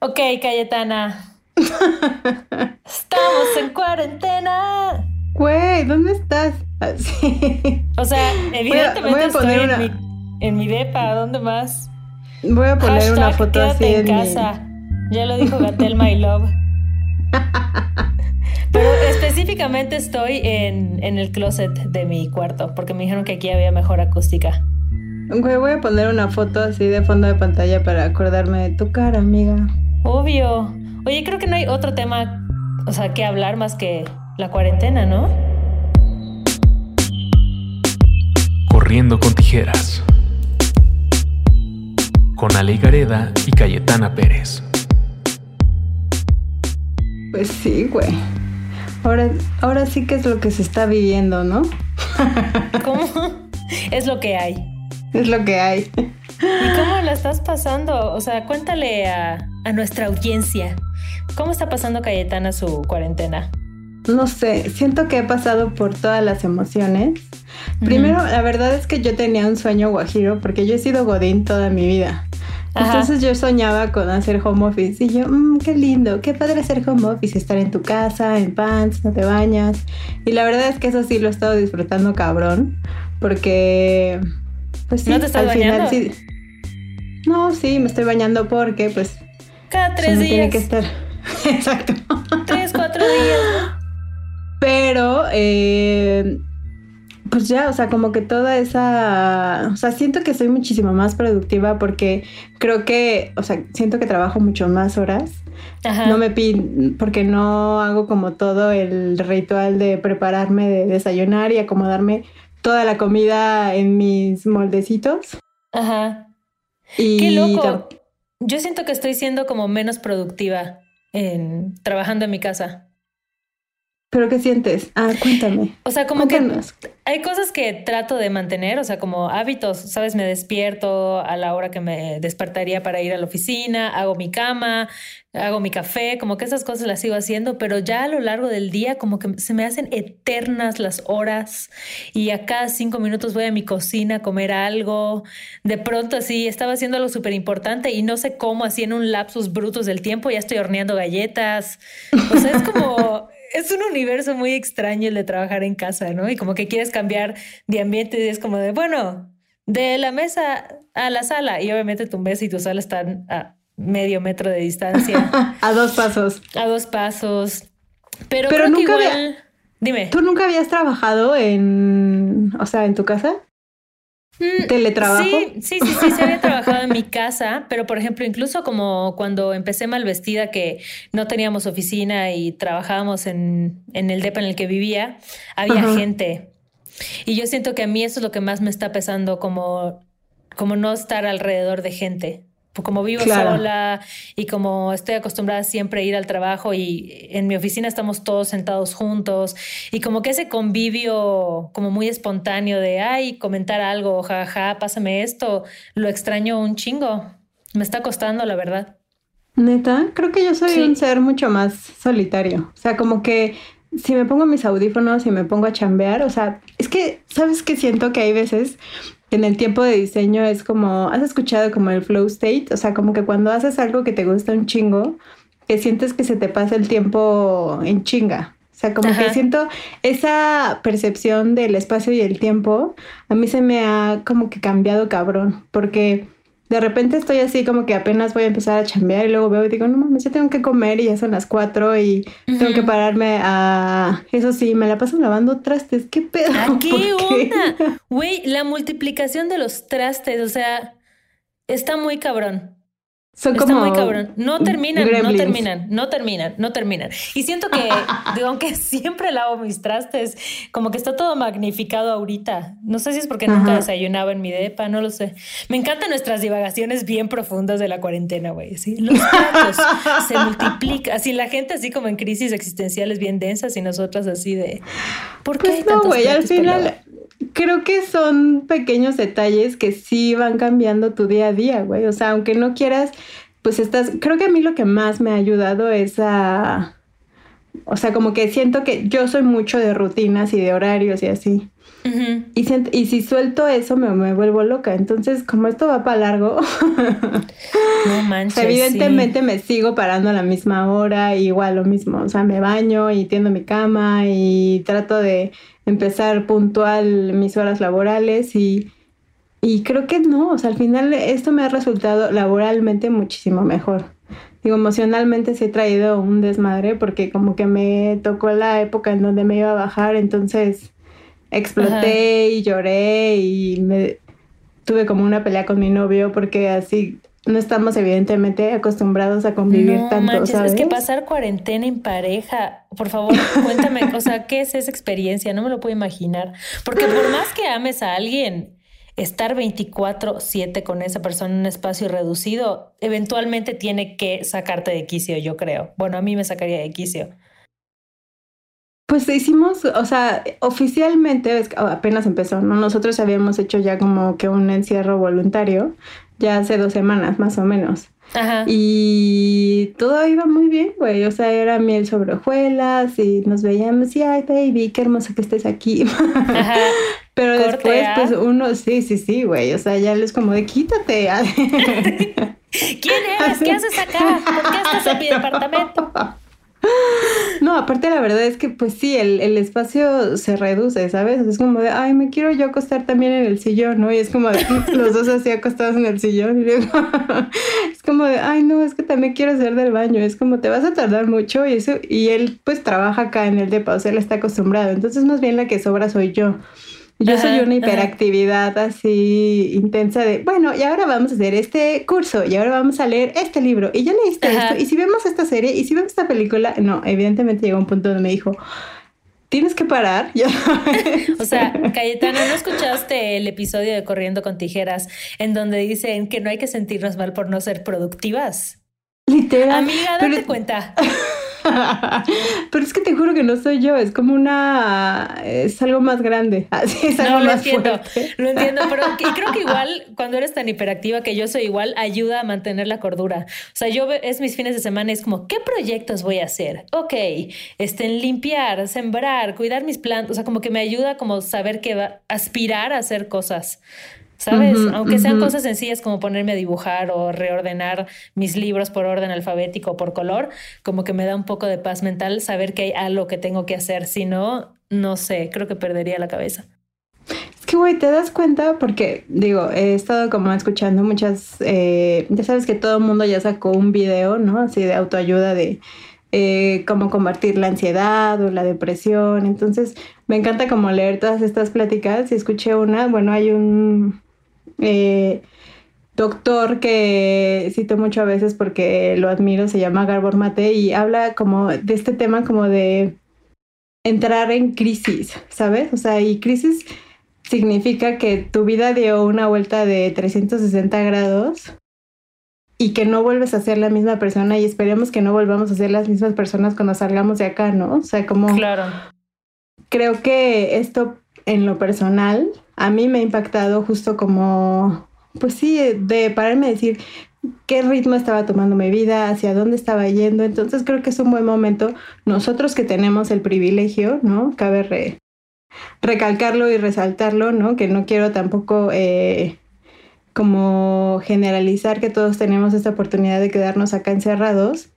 Ok, Cayetana. Estamos en cuarentena. Güey, ¿dónde estás? Ah, o sea, evidentemente estoy en, mi, en mi depa. ¿Dónde más? Voy a poner una foto así en, casa. Ya lo dijo Gatel My Love. Pero específicamente estoy en, en, el closet de mi cuarto, porque me dijeron que aquí había mejor acústica. Güey, voy a poner una foto así de fondo de pantalla para acordarme de tu cara, amiga. Obvio. Oye, creo que no hay otro tema, o sea, que hablar más que la cuarentena, ¿no? Corriendo con tijeras. Con Ale Gareda y Cayetana Pérez. Pues sí, güey. Ahora, ahora sí que es lo que se está viviendo, ¿no? ¿Cómo? Es lo que hay. Es lo que hay. ¿Y cómo la estás pasando? O sea, cuéntale a, nuestra audiencia. ¿Cómo está pasando Cayetana su cuarentena? No sé, siento que he pasado por todas las emociones. Primero, la verdad es que yo tenía un sueño guajiro porque yo he sido godín toda mi vida. Entonces yo soñaba con hacer home office y yo, mmm, qué lindo, qué padre hacer home office, estar en tu casa, en pants, no te bañas. Y la verdad es que eso sí lo he estado disfrutando cabrón, porque pues sí, ¿No te estás al bañando? final sí. No, sí, me estoy bañando porque pues... Cada tres días. Tiene que estar. Exacto. Tres, cuatro días. Pero eh, pues ya, o sea, como que toda esa, o sea, siento que soy muchísimo más productiva porque creo que, o sea, siento que trabajo mucho más horas. Ajá. No me pin, porque no hago como todo el ritual de prepararme de desayunar y acomodarme toda la comida en mis moldecitos. Ajá. Y Qué loco. Yo siento que estoy siendo como menos productiva en trabajando en mi casa. ¿Pero qué sientes? Ah, cuéntame. O sea, como que hay cosas que trato de mantener, o sea, como hábitos, ¿sabes? Me despierto a la hora que me despertaría para ir a la oficina, hago mi cama, hago mi café, como que esas cosas las sigo haciendo, pero ya a lo largo del día como que se me hacen eternas las horas y a cada cinco minutos voy a mi cocina a comer algo. De pronto así, estaba haciendo algo súper importante y no sé cómo, así en un lapsus brutos del tiempo, ya estoy horneando galletas. O sea, es como es un universo muy extraño el de trabajar en casa, ¿no? Y como que quieres cambiar de ambiente y es como de, bueno, de la mesa a la sala. Y obviamente tu mesa y tu sala están a medio metro de distancia. a dos pasos. A dos pasos. Pero, Pero nunca igual... Dime. ¿Tú nunca habías trabajado en, o sea, en tu casa? Mm, ¿Teletrabajo? Sí, sí, sí, sí, se había trabajado en mi casa, pero por ejemplo, incluso como cuando empecé mal vestida, que no teníamos oficina y trabajábamos en, en el DEPA en el que vivía, había gente. Y yo siento que a mí eso es lo que más me está pesando, como, como no estar alrededor de gente como vivo sola y como estoy acostumbrada siempre a ir al trabajo y en mi oficina estamos todos sentados juntos y como que ese convivio como muy espontáneo de, ay, comentar algo, jaja, pásame esto, lo extraño un chingo. Me está costando, la verdad. Neta, creo que yo soy un ser mucho más solitario. O sea, como que si me pongo mis audífonos y me pongo a chambear, o sea, es que, ¿sabes qué siento que hay veces en el tiempo de diseño es como, ¿has escuchado como el flow state? O sea, como que cuando haces algo que te gusta un chingo, que sientes que se te pasa el tiempo en chinga. O sea, como que siento esa percepción del espacio y el tiempo, a mí se me ha como que cambiado cabrón, porque de repente estoy así como que apenas voy a empezar a chambear y luego veo y digo, no mames, ya tengo que comer y ya son las cuatro y tengo que pararme a... Eso sí, me la paso lavando trastes, ¿qué pedo? ¿A qué onda? Güey, la multiplicación de los trastes, o sea, está muy cabrón. Son Está como muy cabrón. No terminan, no terminan, no terminan, no terminan. Y siento que, digo, aunque siempre lavo mis trastes, como que está todo magnificado ahorita. No sé si es porque nunca desayunaba en mi depa, no lo sé. Me encantan nuestras divagaciones bien profundas de la cuarentena, güey. ¿sí? Los platos se multiplican. Así la gente así como en crisis existenciales bien densas y nosotras así de... ¿Por qué pues no, güey, al final creo que son pequeños detalles que sí van cambiando tu día a día, güey. O sea, aunque no quieras, pues estás, creo que a mí lo que más me ha ayudado es a, o sea, como que siento que yo soy mucho de rutinas y de horarios y así. Y, y, si suelto eso me, me, vuelvo loca. Entonces, como esto va para largo. No manches. evidentemente me sigo parando a la misma hora, igual lo mismo. O sea, me baño y tiendo mi cama y trato de empezar puntual mis horas laborales y, y creo que no. O sea, al final esto me ha resultado laboralmente muchísimo mejor. Digo, emocionalmente sí he traído un desmadre porque como que me tocó la época en donde me iba a bajar, entonces exploté y lloré y me tuve como una pelea con mi novio porque así no estamos evidentemente acostumbrados a convivir no, tanto, manches, ¿sabes? Es que pasar cuarentena en pareja, por favor, cuéntame, o sea, ¿qué es esa experiencia? No me lo puedo imaginar. Porque por más que ames a alguien, estar 24/7 con esa persona en un espacio reducido, eventualmente tiene que sacarte de quicio, yo creo. Bueno, a mí me sacaría de quicio. Pues hicimos, o sea, oficialmente apenas empezó, ¿no? Nosotros habíamos hecho ya como que un encierro voluntario, ya hace dos semanas más o menos. Ajá. Y todo iba muy bien, güey. O sea, era miel sobre hojuelas y nos veíamos y, ay, baby, qué hermoso que estés aquí. Ajá. Pero después, ¿ah? pues uno, sí, sí, sí, güey. O sea, ya les como de quítate. ¿Quién eres? ¿Qué haces acá? ¿Por qué estás en mi departamento? No, aparte la verdad es que pues sí, el, el espacio se reduce, ¿sabes? Es como de, ay, me quiero yo acostar también en el sillón, ¿no? Y es como de, los dos así acostados en el sillón. Y luego, es como de, ay, no, es que también quiero hacer del baño. Es como, te vas a tardar mucho y eso, y él pues trabaja acá en el depa, o sea, él está acostumbrado. Entonces más bien la que sobra soy yo. Yo Ajá, soy una ajá. hiperactividad así intensa de, bueno, y ahora vamos a hacer este curso, y ahora vamos a leer este libro, y ya leíste Ajá. esto, y si vemos esta serie, y si vemos esta película, no, evidentemente llegó un punto donde me dijo, tienes que parar, ya O sea, Cayetano, ¿no escuchaste el episodio de Corriendo con Tijeras en donde dicen que no hay que sentirnos mal por no ser productivas? literal. Amiga, pero- date cuenta. Pero es que te juro que no soy yo, es como una, es algo más grande, así es algo No, lo más entiendo, fuerte. lo entiendo, pero que- creo que igual cuando eres tan hiperactiva que yo soy igual, ayuda a mantener la cordura. O sea, yo es mis fines de semana, es como, ¿qué proyectos voy a hacer? Ok, este, limpiar, sembrar, cuidar mis plantas, o sea, como que me ayuda como saber que va, aspirar a hacer cosas. ¿Sabes? Aunque sean cosas sencillas como ponerme a dibujar o reordenar mis libros por orden alfabético o por color, como que me da un poco de paz mental saber que hay algo que tengo que hacer. Si no, no sé, creo que perdería la cabeza. Es que, güey, te das cuenta porque, digo, he estado como escuchando muchas, eh, ya sabes que todo el mundo ya sacó un video, ¿no? Así de autoayuda de eh, cómo combatir la ansiedad o la depresión. Entonces, me encanta como leer todas estas pláticas y escuché una, bueno, hay un eh, doctor que cito mucho a veces porque lo admiro, se llama Garbor Mate y habla como de este tema como de entrar en crisis, ¿sabes? O sea, y crisis significa que tu vida dio una vuelta de 360 grados y que no vuelves a ser la misma persona y esperemos que no volvamos a ser las mismas personas cuando salgamos de acá, ¿no? O sea, como Claro. creo que esto en lo personal a mí me ha impactado justo como, pues sí, de pararme a decir qué ritmo estaba tomando mi vida, hacia dónde estaba yendo. Entonces creo que es un buen momento nosotros que tenemos el privilegio, ¿no? Cabe re- recalcarlo y resaltarlo, ¿no? Que no quiero tampoco eh, como generalizar que todos tenemos esta oportunidad de quedarnos acá encerrados,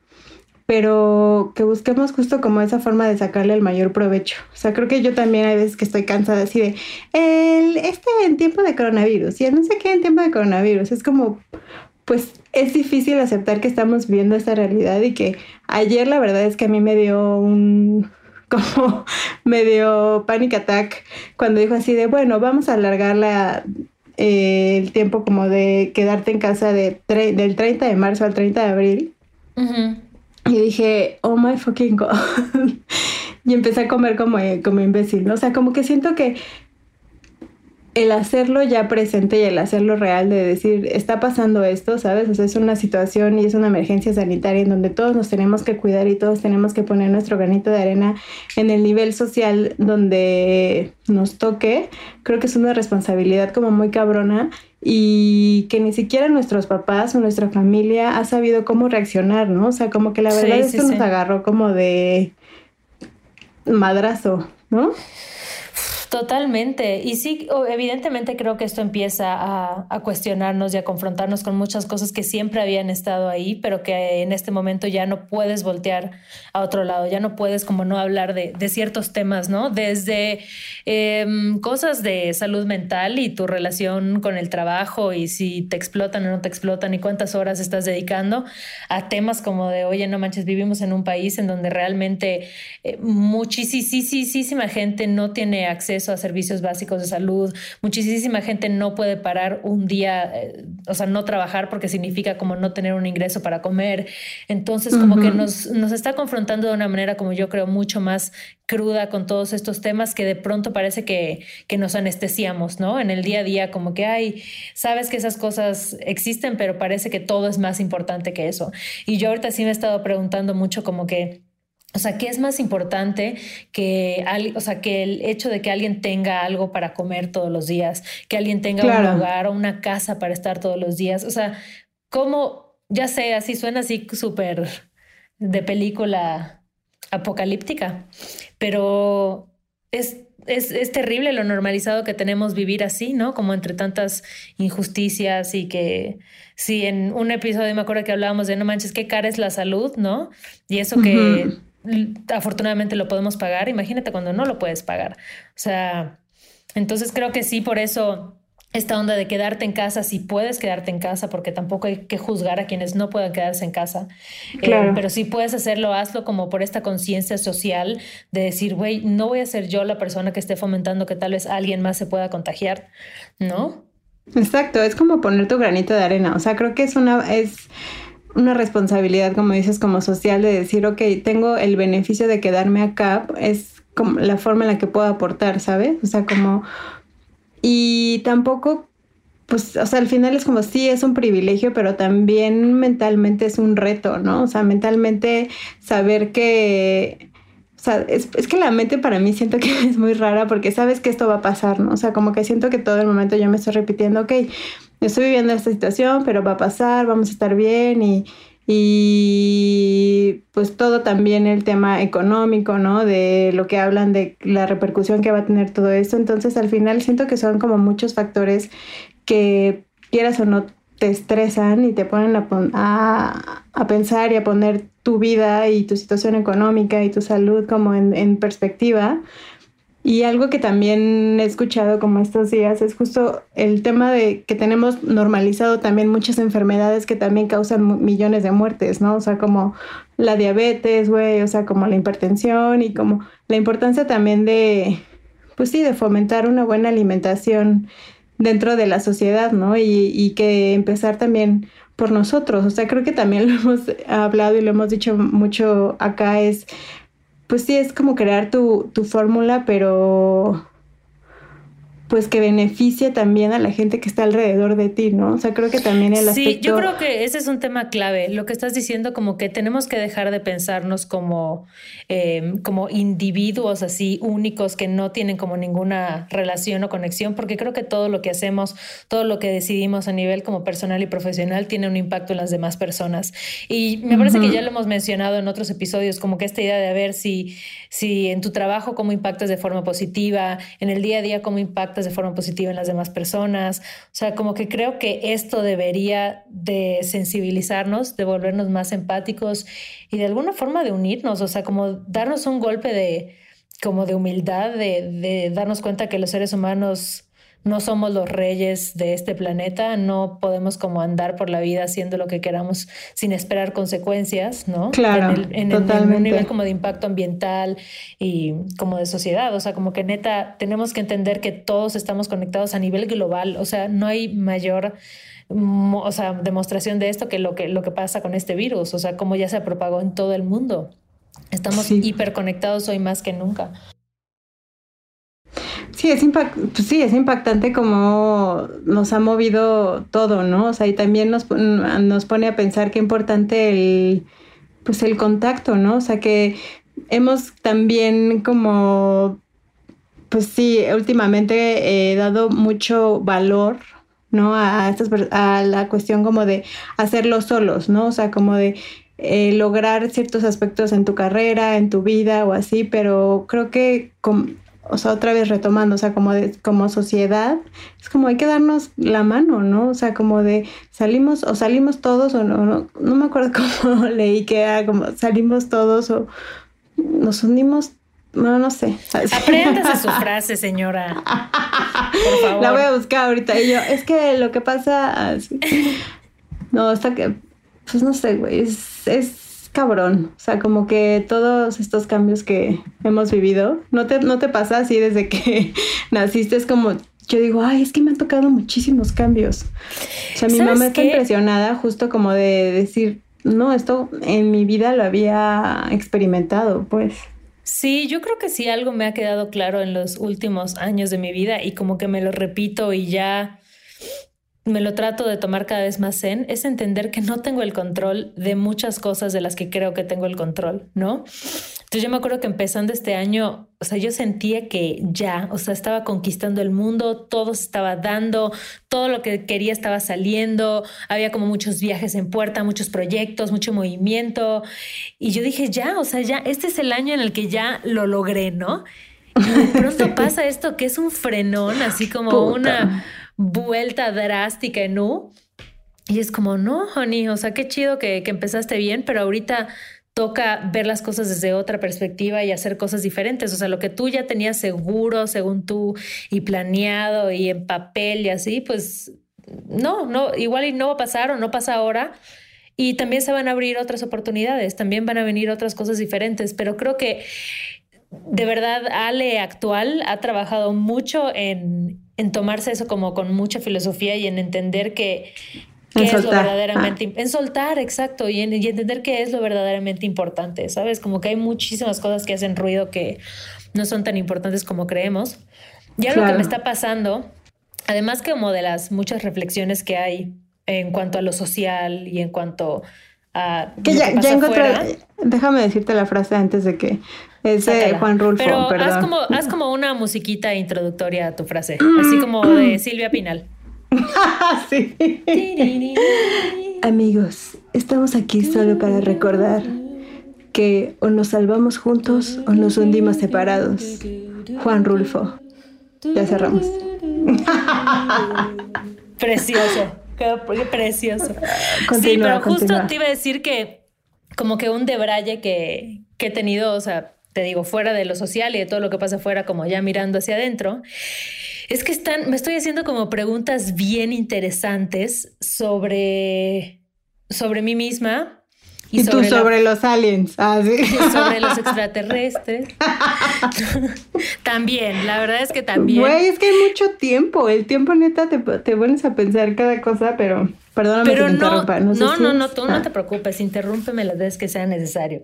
pero que busquemos justo como esa forma de sacarle el mayor provecho. O sea, creo que yo también hay veces que estoy cansada así de, el, este en tiempo de coronavirus y el no sé qué en tiempo de coronavirus. Es como, pues es difícil aceptar que estamos viviendo esta realidad y que ayer la verdad es que a mí me dio un como me dio panic attack cuando dijo así de, bueno, vamos a alargar la, eh, el tiempo como de quedarte en casa de del 30 de marzo al 30 de abril. Ujú. Y dije, oh my fucking god. y empecé a comer como, como imbécil. O sea, como que siento que el hacerlo ya presente y el hacerlo real de decir, está pasando esto, ¿sabes? O sea, es una situación y es una emergencia sanitaria en donde todos nos tenemos que cuidar y todos tenemos que poner nuestro granito de arena en el nivel social donde nos toque. Creo que es una responsabilidad como muy cabrona y que ni siquiera nuestros papás o nuestra familia ha sabido cómo reaccionar, ¿no? O sea, como que la verdad sí, esto sí. nos agarró como de madrazo, ¿no? Totalmente. Y sí, evidentemente creo que esto empieza a, cuestionarnos y a confrontarnos con muchas cosas que siempre habían estado ahí, pero que en este momento ya no puedes voltear a otro lado, ya no puedes como no hablar de, ciertos temas, ¿no? Desde em, cosas de salud mental y tu relación con el trabajo y si te explotan o no te explotan y cuántas horas estás dedicando a temas como de, oye, no manches, vivimos en un país en donde realmente eh, muchísima gente no tiene acceso a servicios básicos de salud. Muchísima gente no puede parar un día, eh, o sea, no trabajar porque significa como no tener un ingreso para comer. Entonces, como que nos, nos está confrontando de una manera, como yo creo, mucho más cruda con todos estos temas que de pronto parece que, que nos anestesiamos, ¿no? En el día a día, como que, hay sabes que esas cosas existen, pero parece que todo es más importante que eso. Y yo ahorita sí me he estado preguntando mucho como que, o sea, ¿qué es más importante que, o sea, que el hecho de que alguien tenga algo para comer todos los días, que alguien tenga un lugar o una casa para estar todos los días? O sea, ¿cómo, ya sé, así suena así súper de película apocalíptica, pero es, es, es, terrible lo normalizado que tenemos vivir así, ¿no? Como entre tantas injusticias y que, sí, en un episodio me acuerdo que hablábamos de, no manches, qué cara es la salud, ¿no? Y eso que afortunadamente lo podemos pagar, imagínate cuando no lo puedes pagar. O sea, entonces creo que sí, por eso esta onda de quedarte en casa, si puedes quedarte en casa, porque tampoco hay que juzgar a quienes no puedan quedarse en casa, eh, pero si puedes hacerlo, hazlo como por esta conciencia social de decir, güey, no voy a ser yo la persona que esté fomentando que tal vez alguien más se pueda contagiar, ¿no? Exacto, es como poner tu granito de arena, o sea, creo que es una, es una responsabilidad, como dices, como social, de decir, ok, tengo el beneficio de quedarme acá, es como la forma en la que puedo aportar, ¿sabes? O sea, como... Y tampoco, pues, o sea, al final es como, sí, es un privilegio, pero también mentalmente es un reto, ¿no? O sea, mentalmente saber que... O sea, es, es que la mente para mí siento que es muy rara porque sabes que esto va a pasar, ¿no? O sea, como que siento que todo el momento yo me estoy repitiendo, ok, estoy viviendo esta situación, pero va a pasar, vamos a estar bien y, y pues todo también el tema económico, ¿no? De lo que hablan de la repercusión que va a tener todo esto. Entonces al final siento que son como muchos factores que quieras o no te estresan y te ponen a, a, a pensar y a poner tu vida y tu situación económica y tu salud como en, en perspectiva. Y algo que también he escuchado como estos días es justo el tema de que tenemos normalizado también muchas enfermedades que también causan millones de muertes, ¿no? O sea, como la diabetes, güey, o sea, como la hipertensión y como la importancia también de, pues sí, de fomentar una buena alimentación dentro de la sociedad, ¿no? Y, y que empezar también por nosotros. O sea, creo que también lo hemos hablado y lo hemos dicho mucho acá, es pues sí, es como crear tu, tu fórmula, pero pues que beneficie también a la gente que está alrededor de ti, ¿no? O sea, creo que también el aspecto... Sí, yo creo que ese es un tema clave. Lo que estás diciendo, como que tenemos que dejar de pensarnos como, em, como individuos así únicos que no tienen como ninguna relación o conexión, porque creo que todo lo que hacemos, todo lo que decidimos a nivel como personal y profesional tiene un impacto en las demás personas. Y me parece que ya lo hemos mencionado en otros episodios, como que esta idea de ver si, si en tu trabajo cómo impactas de forma positiva, en el día a día cómo impactas de forma positiva en las demás personas. O sea, como que creo que esto debería de sensibilizarnos, de volvernos más empáticos y de alguna forma de unirnos, o sea, como darnos un golpe de como de humildad, de, de darnos cuenta que los seres humanos no somos los reyes de este planeta, no podemos como andar por la vida haciendo lo que queramos sin esperar consecuencias, ¿no? Claro, en, un nivel como de impacto ambiental y como de sociedad, o sea, como que neta tenemos que entender que todos estamos conectados a nivel global, o sea, no hay mayor o sea, demostración de esto que lo que lo que pasa con este virus, o sea, como ya se propagó en todo el mundo. Estamos hiperconectados hoy más que nunca. Sí, es pues sí, es impactante como nos ha movido todo, ¿no? O sea, y también nos, nos pone a pensar qué importante el, pues el contacto, ¿no? O sea, que hemos también como, pues sí, últimamente he dado mucho valor, ¿no? A, estas, a la cuestión como de hacerlo solos, ¿no? O sea, como de eh, lograr ciertos aspectos en tu carrera, en tu vida o así, pero creo que o sea, otra vez retomando, o sea, como, de, como sociedad, es como hay que darnos la mano, ¿no? O sea, como de salimos o salimos todos o no, no, no me acuerdo cómo leí que era como salimos todos o nos unimos no, no sé. Apréndase su frase, señora. Por favor. La voy a buscar ahorita. Y yo, es que lo que pasa. No, hasta que. Pues no sé, güey. Es, es cabrón. O sea, como que todos estos cambios que hemos vivido. ¿No te, no te pasa así desde que naciste? Es como. Yo digo, ay, es que me han tocado muchísimos cambios. O sea, mi mamá está impresionada, justo como de decir, no, esto en mi vida lo había experimentado, pues. Sí, yo creo que sí algo me ha quedado claro en los últimos años de mi vida y como que me lo repito y ya me lo trato de tomar cada vez más en, es entender que no tengo el control de muchas cosas de las que creo que tengo el control, ¿no? Entonces yo me acuerdo que empezando este año, o sea, yo sentía que ya, o sea, estaba conquistando el mundo, todo se estaba dando, todo lo que quería estaba saliendo, había como muchos viajes en puerta, muchos proyectos, mucho movimiento. Y yo dije, ya, o sea, ya, este es el año en el que ya lo logré, ¿no? Y de pronto pasa esto que es un frenón, así como una vuelta drástica en U. Y es como, no, honey, o sea, qué chido que, que empezaste bien, pero ahorita toca ver las cosas desde otra perspectiva y hacer cosas diferentes. O sea, lo que tú ya tenías seguro, según tú, y planeado y en papel y así, pues no, no, igual no va a pasar o no pasa ahora. Y también se van a abrir otras oportunidades, también van a venir otras cosas diferentes, pero creo que de verdad Ale actual ha trabajado mucho en, en tomarse eso como con mucha filosofía y en entender que es lo verdaderamente en soltar, exacto, y, en, entender qué es lo verdaderamente importante, ¿sabes? Como que hay muchísimas cosas que hacen ruido que no son tan importantes como creemos. Ya lo que me está pasando, además que como de las muchas reflexiones que hay en cuanto a lo social y en cuanto a que ya, ya encontré, déjame decirte la frase antes de que es de Juan Rulfo, Pero Haz como, haz como una musiquita introductoria a tu frase, así como de Silvia Pinal. sí. Amigos, estamos aquí solo para recordar que o nos salvamos juntos o nos hundimos separados. Juan Rulfo. Ya cerramos. Precioso. Qué precioso. sí, pero justo te iba a decir que como que un debraye que, que he tenido, o sea, te digo, fuera de lo social y de todo lo que pasa afuera, como ya mirando hacia adentro, es que están, me estoy haciendo como preguntas bien interesantes sobre, sobre mí misma. Y, tú sobre los aliens. Ah, ¿sí? Sobre los extraterrestres. también, la verdad es que también. Güey, es que hay mucho tiempo. El tiempo neta te, te pones a pensar cada cosa, pero perdóname pero que te no, No, no, no, no, tú no ah. te preocupes. Interrúmpeme las veces que sea necesario.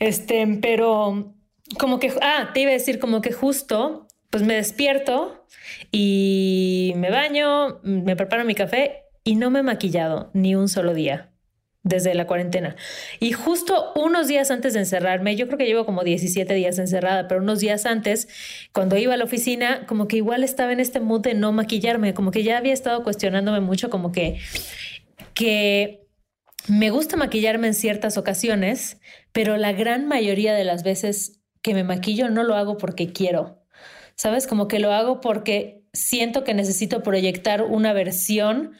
Este, pero como que, ah, te iba a decir como que justo, pues me despierto y me baño, me preparo mi café y no me he maquillado ni un solo día desde la cuarentena. Y justo unos días antes de encerrarme, yo creo que llevo como 17 días encerrada, pero unos días antes, cuando iba a la oficina, como que igual estaba en este mood de no maquillarme, como que ya había estado cuestionándome mucho, como que, que me gusta maquillarme en ciertas ocasiones, pero la gran mayoría de las veces que me maquillo no lo hago porque quiero. ¿Sabes? Como que lo hago porque siento que necesito proyectar una versión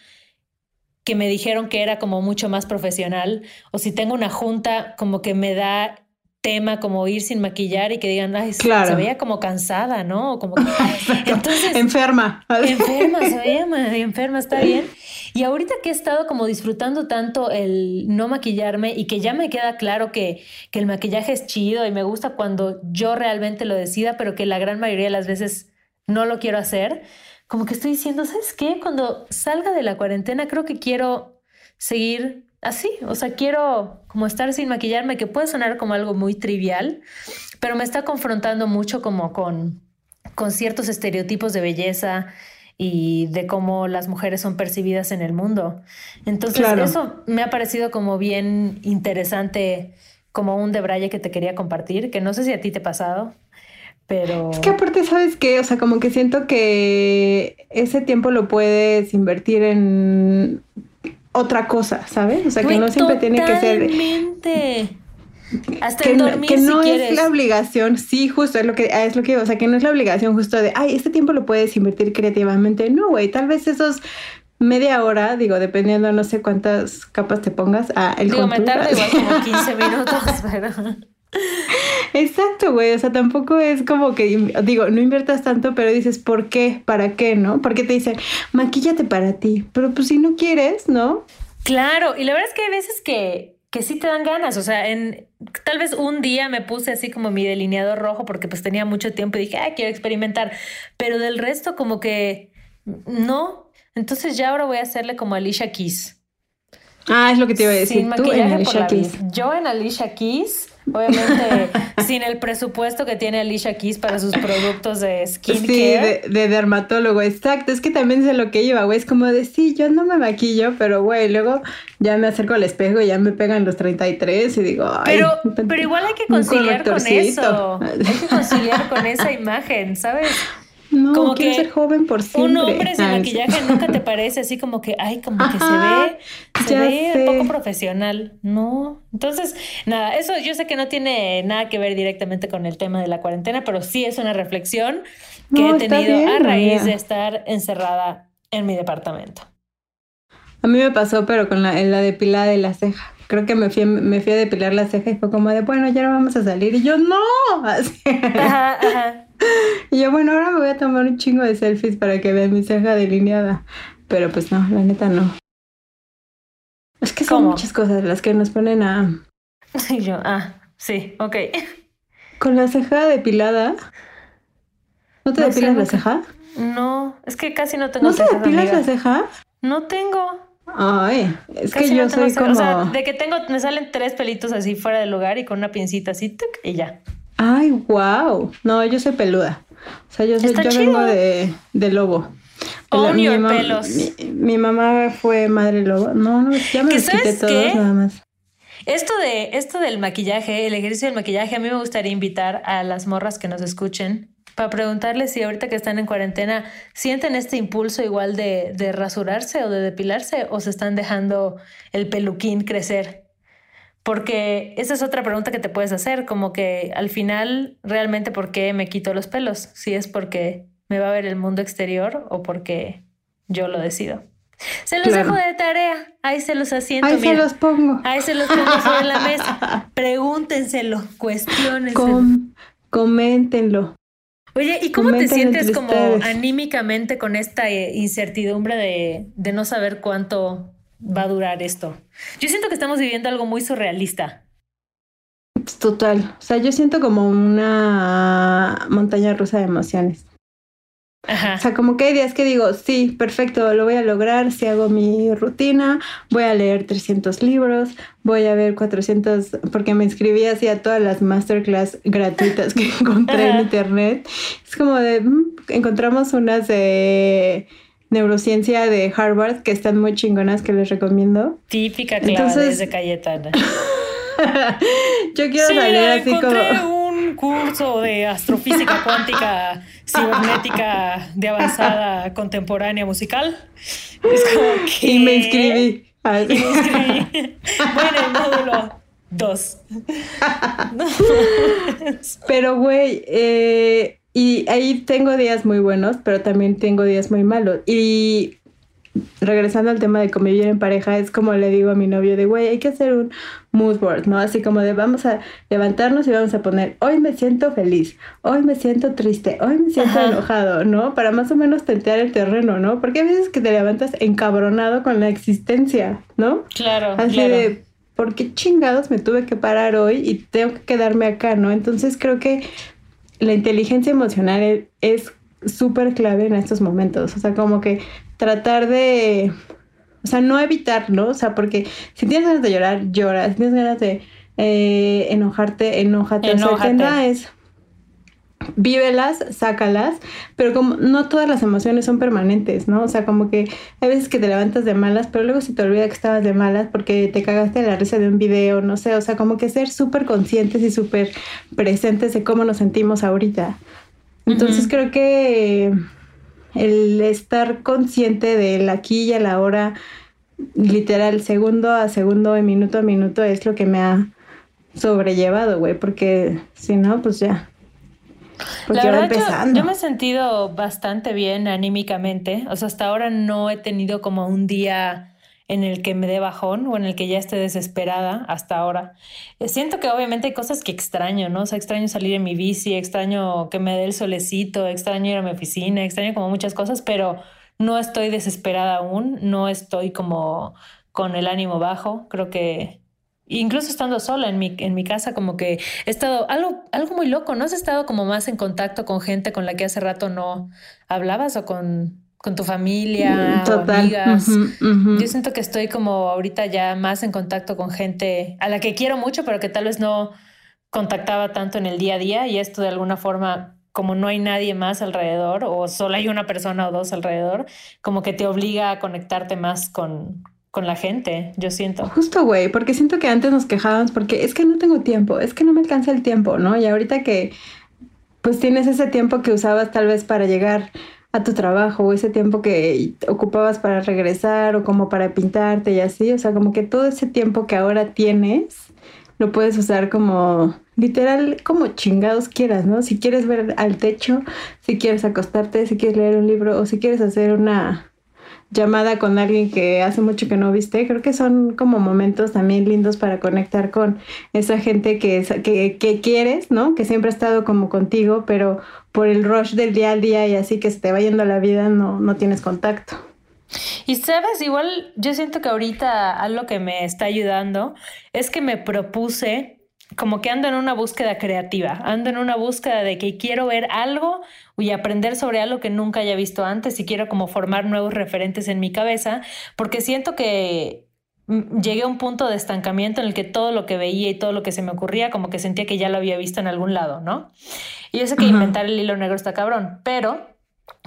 que me dijeron que era como mucho más profesional. O si tengo una junta, como que me da tema como ir sin maquillar y que digan, ay, se veía como cansada, ¿no? Como Entonces, enferma. Enferma, se veía enferma, está bien. Y ahorita que he estado como disfrutando tanto el no maquillarme y que ya me queda claro que, que el maquillaje es chido y me gusta cuando yo realmente lo decida, pero que la gran mayoría de las veces no lo quiero hacer, como que estoy diciendo, ¿sabes qué? Cuando salga de la cuarentena creo que quiero seguir así, o sea, quiero como estar sin maquillarme, que puede sonar como algo muy trivial, pero me está confrontando mucho como con, con ciertos estereotipos de belleza y de cómo las mujeres son percibidas en el mundo. Entonces, eso me ha parecido como bien interesante, como un debraye que te quería compartir, que no sé si a ti te ha pasado. Pero... Es que aparte, ¿sabes qué? O sea, como que siento que ese tiempo lo puedes invertir en otra cosa, ¿sabes? O sea, que no siempre tiene que ser... Hasta que, dormir que no si es quieres. la obligación, sí, justo es lo que es lo que o sea, que no es la obligación justo de, ay, este tiempo lo puedes invertir creativamente. No, güey, tal vez esos media hora, digo, dependiendo no sé cuántas capas te pongas a el Digo, me tarda igual como 15 minutos, pero... Exacto, güey, o sea, tampoco es como que digo, no inviertas tanto, pero dices, ¿por qué? ¿Para qué, no? Porque te dicen, maquíllate para ti, pero pues si no quieres, ¿no? Claro, y la verdad es que hay veces que, que sí te dan ganas, o sea, en tal vez un día me puse así como mi delineador rojo porque pues tenía mucho tiempo y dije, ay, quiero experimentar, pero del resto como que no, entonces ya ahora voy a hacerle como Alicia Keys. Ah, es lo que te iba a decir. Sin Tú en Alicia Keys. Yo en Alicia Keys, obviamente sin el presupuesto que tiene Alicia Keys para sus productos de Sí, skincare. de, de dermatólogo, exacto. Es que también sé lo que iba, güey. Es como de, sí, yo no me maquillo, pero, güey, luego ya me acerco al espejo y ya me pegan los 33 y digo, ay. Pero, pero igual hay que conciliar con eso. Hay que conciliar con esa imagen, ¿sabes? No, como quiero que ser joven por siempre. Un hombre sin Ah, maquillaje nunca te parece así como que, ay, como que Ajá, se ve, se ve sé. poco profesional. No. Entonces, nada, eso yo sé que no tiene nada que ver directamente con el tema de la cuarentena, pero sí es una reflexión que No, he tenido bien, a raíz de estar encerrada en mi departamento. A mí me pasó, pero con la depilada de la ceja. Creo que me fui, me fui a depilar la ceja y fue como de, bueno, ya no vamos a salir. Y yo, no. Así. Ajá, ajá. Y yo, bueno, ahora me voy a tomar un chingo de selfies para que vean mi ceja delineada. Pero pues no, la neta no. Es que son ¿Cómo? muchas cosas las que nos ponen a... Y yo, ah, sí, ok. Con la ceja depilada. ¿No te No sé, depilas la ceja? No, es que casi no tengo ¿No te cejas, depilas amiga. la ceja? No tengo. Ay, es Casi que yo no soy cejas. como... O sea, de que tengo, me salen tres pelitos así fuera del lugar y con una pincita así, tuc, y ya. Ay, wow. No, yo soy peluda. O sea, yo, soy, yo vengo de, de lobo. Own mi, your pelos. Mi, mi mamá fue madre lobo. No, no, ya me ¿Que los quité todos qué? nada más. Esto de esto del maquillaje, el ejercicio del maquillaje, a mí me gustaría invitar a las morras que nos escuchen para preguntarles si ahorita que están en cuarentena sienten este impulso igual de, de rasurarse o de depilarse o se están dejando el peluquín crecer. Porque esa es otra pregunta que te puedes hacer, como que al final, realmente, ¿por qué me quito los pelos? Si es porque me va a ver el mundo exterior o porque yo lo decido. Se los Claro. dejo de tarea, ahí se los asiento. Ahí se los pongo. Ahí se los pongo sobre la mesa. Pregúntenselo, cuestionenselo. Com- coméntenlo. Oye, ¿y cómo te sientes como ustedes. anímicamente con esta eh, incertidumbre de, de no saber cuánto va a durar esto? Yo siento que estamos viviendo algo muy surrealista. Total. O sea, yo siento como una montaña rusa de emociones. O sea, como que hay días que digo, sí, perfecto, lo voy a lograr si hago mi rutina, voy a leer 300 libros, voy a ver 400, porque me inscribí así a todas las masterclass gratuitas que encontré en internet. Es como de, mm, encontramos unas de neurociencia de Harvard que están muy chingonas que les recomiendo. Típica clave Entonces- de Cayetana. Yo quiero Sí, salir así encontré como... un curso de astrofísica cuántica cibernética de avanzada contemporánea musical. Es como que... Y me inscribí. Y me Así. inscribí. bueno, el módulo 2. Pero, güey, eh, y ahí tengo días muy buenos, pero también tengo días muy malos. Y regresando al tema de convivir en pareja, es como le digo a mi novio de, güey, hay que hacer un mood board, ¿no? Así como de, vamos a levantarnos y vamos a poner, hoy me siento feliz, hoy me siento triste, hoy me siento Ajá. enojado, ¿no? Para más o menos tentear el terreno, ¿no? Porque hay veces que te levantas encabronado con la existencia, ¿no? Claro, Así claro. de, ¿por qué chingados me tuve que parar hoy y tengo que quedarme acá, no? Entonces creo que la inteligencia emocional e- es súper clave en estos momentos. O sea, como que tratar de, o sea, no evitar, ¿no? O sea, porque si tienes ganas de llorar, lloras. Si tienes ganas de eh, enojarte, enójate. O sea, el Enójate. tema es vívelas, sácalas, pero como no todas las emociones son permanentes, ¿no? O sea, como que hay veces que te levantas de malas, pero luego se te olvida que estabas de malas porque te cagaste la risa de un video, no sé, o sea, como que ser súper conscientes y súper presentes de cómo nos sentimos ahorita. Entonces creo que el estar consciente del aquí y a la hora, literal, segundo a segundo y minuto a minuto, es lo que me ha sobrellevado, güey, porque si no, pues ya. La verdad, yo, me he sentido bastante bien anímicamente. O sea, hasta ahora no he tenido como un día en el que me dé bajón o en el que ya esté desesperada hasta ahora. Eh, siento que obviamente hay cosas que extraño, ¿no? O sea, extraño salir en mi bici, extraño que me dé el solecito, extraño ir a mi oficina, extraño como muchas cosas, pero no estoy desesperada aún, no estoy como con el ánimo bajo. Creo que incluso estando sola en mi, en mi casa, como que he estado algo, algo muy loco, ¿no has estado como más en contacto con gente con la que hace rato no hablabas o con, con tu familia o amigas? Yo siento que estoy como ahorita ya más en contacto con gente a la que quiero mucho, pero que tal vez no contactaba tanto en el día a día y esto de alguna forma como no hay nadie más alrededor o solo hay una persona o dos alrededor, como que te obliga a conectarte más con, con la gente, yo siento. Justo, güey, porque siento que antes nos quejábamos porque es que no tengo tiempo, es que no me alcanza el tiempo, ¿no? Y ahorita que pues tienes ese tiempo que usabas tal vez para llegar a tu trabajo o ese tiempo que ocupabas para regresar o como para pintarte y así, o sea, como que todo ese tiempo que ahora tienes lo puedes usar como literal como chingados quieras, ¿no? Si quieres ver al techo, si quieres acostarte, si quieres leer un libro o si quieres hacer una llamada con alguien que hace mucho que no viste, creo que son como momentos también lindos para conectar con esa gente que, que, que quieres, ¿no? Que siempre ha estado como contigo, pero por el rush del día al día y así que se te va yendo la vida, no, no tienes contacto. Y sabes, igual yo siento que ahorita algo que me está ayudando es que me propuse como que ando en una búsqueda creativa, ando en una búsqueda de que quiero ver algo y aprender sobre algo que nunca haya visto antes y quiero como formar nuevos referentes en mi cabeza, porque siento que mm, llegué a un punto de estancamiento en el que todo lo que veía y todo lo que se me ocurría como que sentía que ya lo había visto en algún lado, ¿no? Y yo sé que inventar el hilo negro está cabrón, pero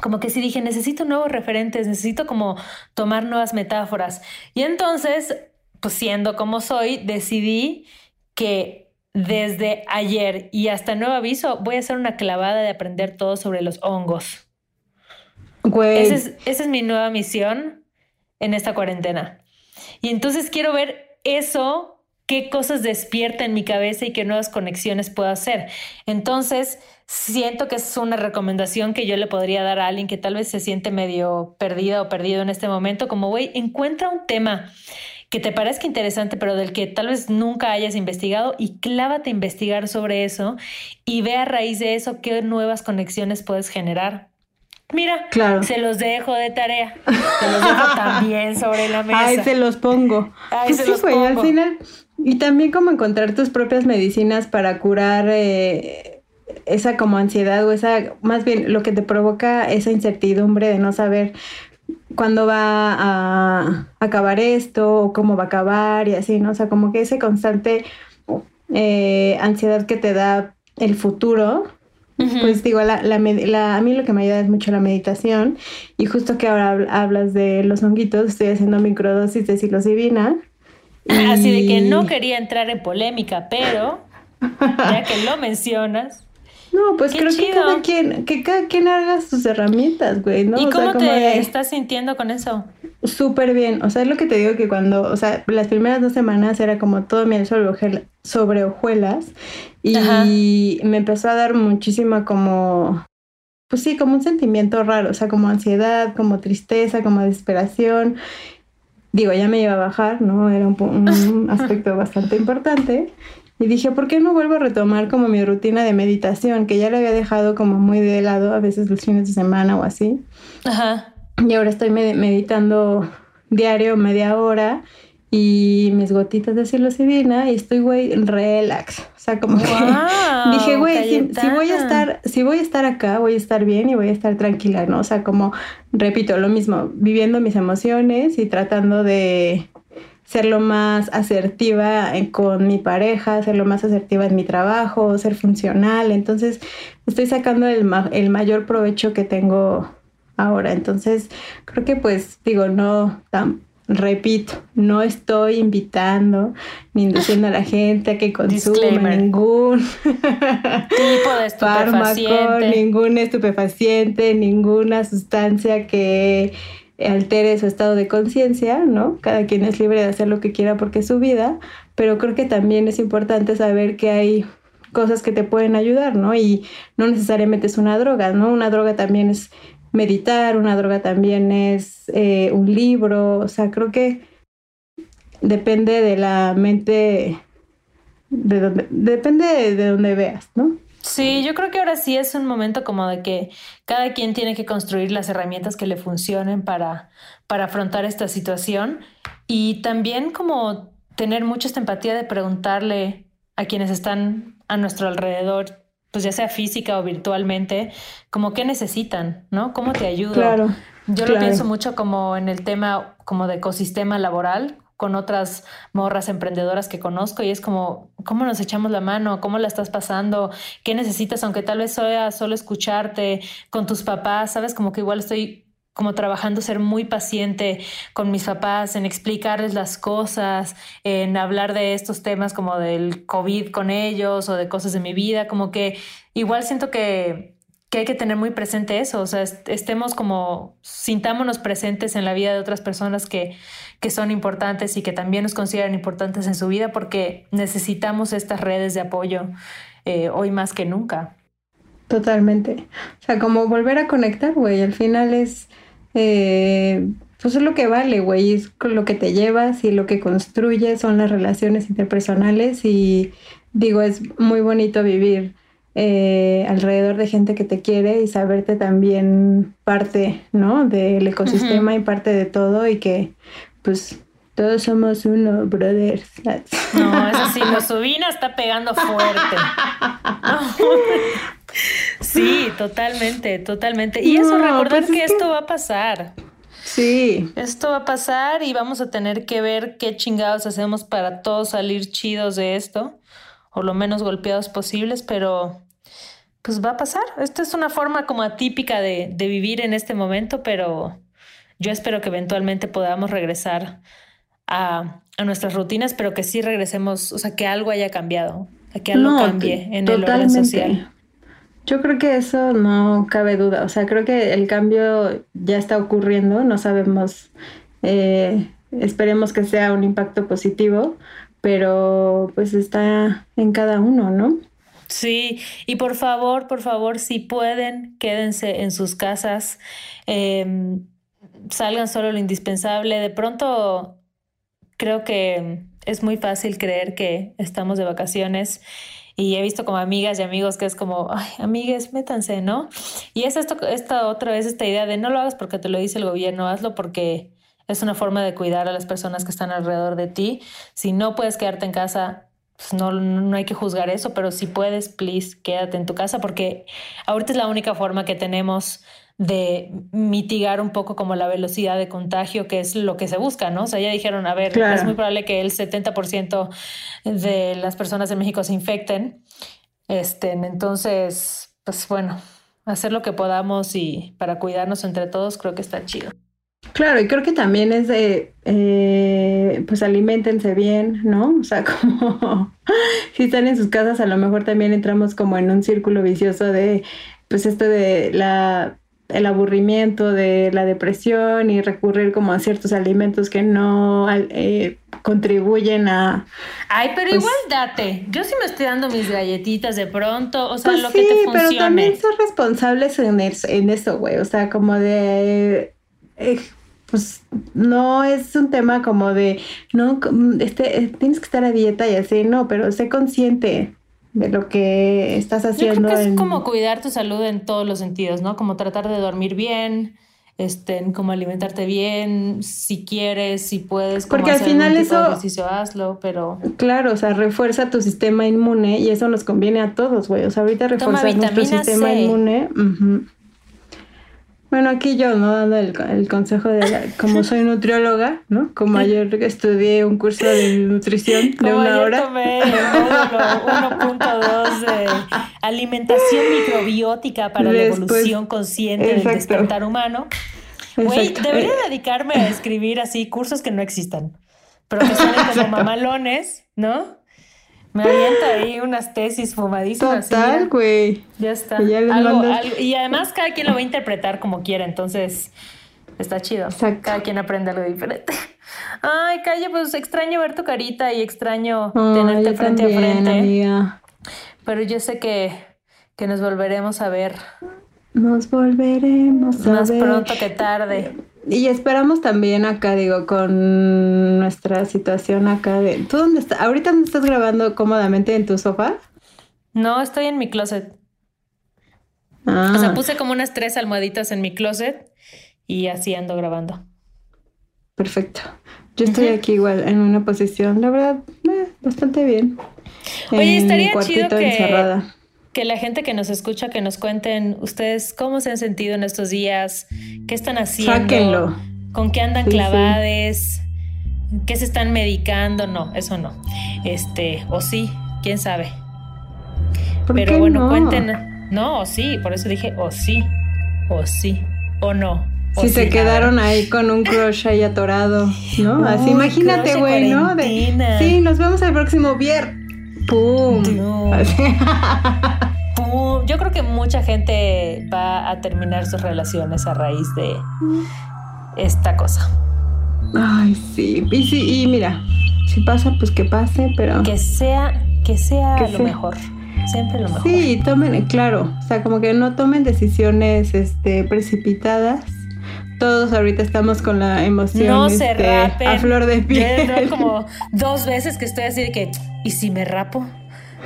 como que sí dije, necesito nuevos referentes, necesito como tomar nuevas metáforas. Y entonces, pues siendo como soy, decidí que desde ayer y hasta nuevo aviso, voy a hacer una clavada de aprender todo sobre los hongos. Güey. Esa es, mi nueva misión en esta cuarentena. Y entonces quiero ver eso, qué cosas despierta en mi cabeza y qué nuevas conexiones puedo hacer. Entonces, siento que es una recomendación que yo le podría dar a alguien que tal vez se siente medio perdida o perdido en este momento, como, güey, encuentra un tema que te parezca interesante, pero del que tal vez nunca hayas investigado y clávate a investigar sobre eso y ve a raíz de eso qué nuevas conexiones puedes generar. Mira, claro. se los dejo de tarea. Se los dejo también sobre la mesa. Ay, se los pongo. Ay, pues se los pongo. al final. Y también como encontrar tus propias medicinas para curar eh, esa como ansiedad o esa, más bien lo que te provoca esa incertidumbre de no saber cuándo va a acabar esto o cómo va a acabar y así, ¿no? O sea, como que ese constante eh, ansiedad que te da el futuro, pues digo, la, la, a mí lo que me ayuda es mucho la meditación y justo que ahora hablas de los honguitos, estoy haciendo microdosis de psilocibina. Así de que no quería entrar en polémica, pero ya que lo mencionas, no, pues creo que cada quien, que cada quien haga sus herramientas, güey, ¿no? ¿Y cómo te estás sintiendo con eso? Súper bien. O sea, es lo que te digo que cuando, o sea, las primeras dos semanas era como todo miel sobre, sobre hojuelas y me empezó a dar muchísima como, pues sí, como un sentimiento raro, o sea, como ansiedad, como tristeza, como desesperación. Digo, ya me iba a bajar, ¿no? Era un, un aspecto bastante importante. Y dije, ¿por qué no vuelvo a retomar como mi rutina de meditación? Que ya la había dejado como muy de lado, a veces los fines de semana o así. Ajá. Y ahora estoy meditando diario, media hora, y mis gotitas de psilocibina, y estoy, güey, relax. O sea, como que dije, güey, si, voy a estar, si voy a estar acá, voy a estar bien y voy a estar tranquila, ¿no? O sea, como, repito, lo mismo, viviendo mis emociones y tratando de ser lo más asertiva con mi pareja, ser lo más asertiva en mi trabajo, ser funcional. Entonces, estoy sacando el, el mayor provecho que tengo ahora. Entonces, creo que pues digo, no, tan, repito, no estoy invitando ni induciendo a la gente a que consuma ningún tipo de estupefaciente. ningún estupefaciente, ninguna sustancia que altere su estado de conciencia, ¿no? Cada quien es libre de hacer lo que quiera porque es su vida, pero creo que también es importante saber que hay cosas que te pueden ayudar, ¿no? Y no necesariamente es una droga, ¿no? Una droga también es meditar, una droga también es eh, un libro, o sea, creo que depende de la mente, de donde, depende de donde veas, ¿no? Sí, yo creo que ahora sí es un momento como de que cada quien tiene que construir las herramientas que le funcionen para, para afrontar esta situación y también como tener mucha empatía de preguntarle a quienes están a nuestro alrededor, pues ya sea física o virtualmente, como qué necesitan, ¿no? ¿Cómo te ayudo? Claro. Yo lo pienso mucho como en el tema como de ecosistema laboral, con otras morras emprendedoras que conozco y es como, ¿cómo nos echamos la mano? ¿Cómo la estás pasando? ¿Qué necesitas? Aunque tal vez sea solo escucharte con tus papás, ¿sabes? Como que igual estoy como trabajando ser muy paciente con mis papás, en explicarles las cosas, en hablar de estos temas como del COVID con ellos o de cosas de mi vida, como que igual siento que que hay que tener muy presente eso, o sea, estemos como, sintámonos presentes en la vida de otras personas que, que son importantes y que también nos consideran importantes en su vida porque necesitamos estas redes de apoyo eh, hoy más que nunca. Totalmente. O sea, como volver a conectar, güey, al final es, eh, pues es lo que vale, güey, es lo que te llevas y lo que construyes son las relaciones interpersonales y digo, es muy bonito vivir eh, alrededor de gente que te quiere y saberte también parte, ¿no? Del ecosistema y parte de todo y que pues todos somos uno, brothers. No, eso sí, la subina está pegando fuerte. Sí, totalmente, totalmente. Y eso, recordar pues que esto va a pasar. Sí. Esto va a pasar y vamos a tener que ver qué chingados hacemos para todos salir chidos de esto, o lo menos golpeados posibles, pero pues va a pasar. Esta es una forma como atípica de, de vivir en este momento, pero yo espero que eventualmente podamos regresar a, a, nuestras rutinas, pero que sí regresemos, o sea, que algo haya cambiado, que algo cambie en el orden social. Yo creo que eso no cabe duda, o sea, creo que el cambio ya está ocurriendo, no sabemos, eh, esperemos que sea un impacto positivo, pero pues está en cada uno, ¿no? Sí, y por favor, por favor, si pueden, quédense en sus casas, em, salgan solo lo indispensable. De pronto, creo que es muy fácil creer que estamos de vacaciones y he visto como amigas y amigos que es como, ay, amigues, métanse, ¿no? Y es esto, esta otra vez, esta idea de no lo hagas porque te lo dice el gobierno, hazlo porque es una forma de cuidar a las personas que están alrededor de ti. Si no puedes quedarte en casa, pues no, no hay que juzgar eso, pero si puedes, please, quédate en tu casa porque ahorita es la única forma que tenemos de mitigar un poco como la velocidad de contagio, que es lo que se busca, ¿no? O sea, ya dijeron, a ver, es muy probable que el 70% de las personas en México se infecten. Este, entonces, pues bueno, hacer lo que podamos y para cuidarnos entre todos creo que está chido. Claro, y creo que también es de, eh, pues alimentense bien, ¿no? O sea, como si están en sus casas, a lo mejor también entramos como en un círculo vicioso de, pues esto de la el aburrimiento, de la depresión y recurrir como a ciertos alimentos que no eh, contribuyen a... Ay, pero pues igual date. Yo sí me estoy dando mis galletitas de pronto, o sea, pues lo que te funcione. pero también ser responsables en, en eso, güey. O sea, como de... Eh, pues no es un tema como de, no, este, eh, tienes que estar a dieta y así, no, pero sé consciente de lo que estás haciendo. Yo creo que es como cuidar tu salud en todos los sentidos, ¿no? Como tratar de dormir bien, este, como alimentarte bien, si quieres, si puedes. Porque al final eso. ejercicio, hazlo, pero. Claro, o sea, refuerza tu sistema inmune y eso nos conviene a todos, güey. O sea, ahorita refuerza nuestro sistema inmune. Bueno, aquí yo, ¿no? Dando el, consejo de, la, como soy nutrióloga, ¿no? Como ayer estudié un curso de nutrición de una ayer hora. tomé el módulo 1.2 de alimentación microbiótica para la evolución consciente del despertar humano. Güey, debería eh, dedicarme a escribir así cursos que no existan, pero que sean como mamalones, ¿no? Me avienta ahí unas tesis fumadísimas. Total, güey. Ya está. Y, algo, y además cada quien lo va a interpretar como quiera, entonces Está chido. Cada quien aprende algo diferente. Ay, Calle, pues extraño ver tu carita y extraño tenerte frente a frente. Pero yo sé que, que nos volveremos a ver. Nos volveremos a ver. Más pronto que tarde. Y esperamos también acá, digo, con nuestra situación acá de... ¿Tú dónde estás? ¿Ahorita dónde estás grabando cómodamente en tu sofá? No, estoy en mi closet. O sea, ah. puse como unas tres almohaditas en mi closet y así ando grabando. Perfecto. Yo estoy aquí igual en una posición, la verdad, eh, bastante bien. Oye, estaría chido que, que la gente que nos escucha, que nos cuenten ustedes cómo se han sentido en estos días, qué están haciendo, con qué andan clavades, qué se están medicando. No, eso no. Este, o sí, quién sabe. Pero bueno, cuenten. No, o sí, por eso dije o sí, o sí, o no. si se quedaron ahí con un crush ahí atorado, ¿no? Así imagínate, güey, ¿no? sí, nos vemos el próximo viernes. ¡Pum! ¡Pum! Yo creo que mucha gente va a terminar sus relaciones a raíz de esta cosa. Ay, sí. Y sí, y mira, si pasa, pues que pase, pero. Que sea, que sea lo mejor. Siempre lo mejor. Sí, tomen, claro, o sea, como que no tomen decisiones este, precipitadas. Todos ahorita estamos con la emoción no se este, a flor de piel. como dos veces que estoy así de que, ¿y si me rapo?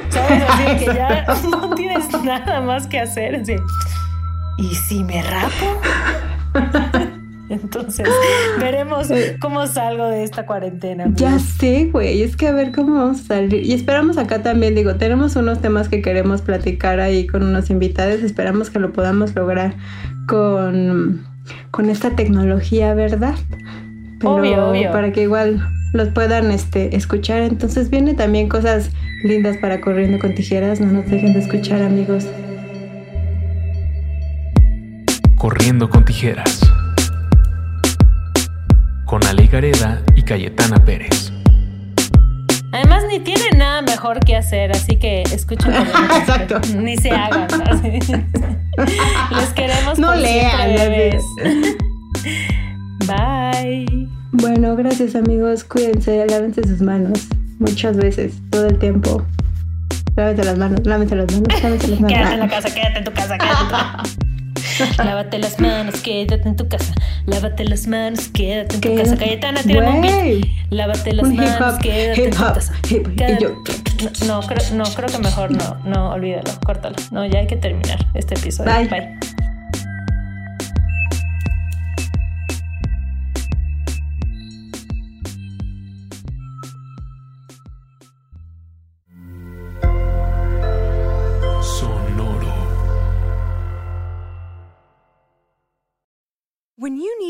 ¿Sabes? Así que ya no tienes nada más que hacer. Así, ¿y si me rapo? Entonces, veremos cómo salgo de esta cuarentena. Ya sé, güey. Es que a ver cómo vamos a salir. Y esperamos acá también, digo, tenemos unos temas que queremos platicar ahí con unos invitados. Esperamos que lo podamos lograr con, con esta tecnología, ¿verdad? obvio, obvio. Para que igual los puedan este, escuchar. Entonces, viene también cosas lindas para Corriendo con Tijeras. No nos dejen de escuchar, amigos. Corriendo con Tijeras con Ale Gareda y Cayetana Pérez. Además ni tienen nada mejor que hacer, así que escuchen. Exacto. Ni se hagan. Les queremos. No lean. Bebés. Bye. Bueno, gracias amigos. Cuídense, lávense sus manos muchas veces, todo el tiempo. Lávense las manos, lávense las manos, lávense las manos. quédate en la casa, quédate en tu casa, quédate en tu casa. Lávate las manos, quédate en tu casa. Lávate las manos, quédate en tu casa. Cayetana, tírame un beat. Lávate las manos, quédate en tu casa. No, creo, no, creo que mejor no, no, olvídalo, córtalo. No, ya hay que terminar este episodio. Bye. Bye.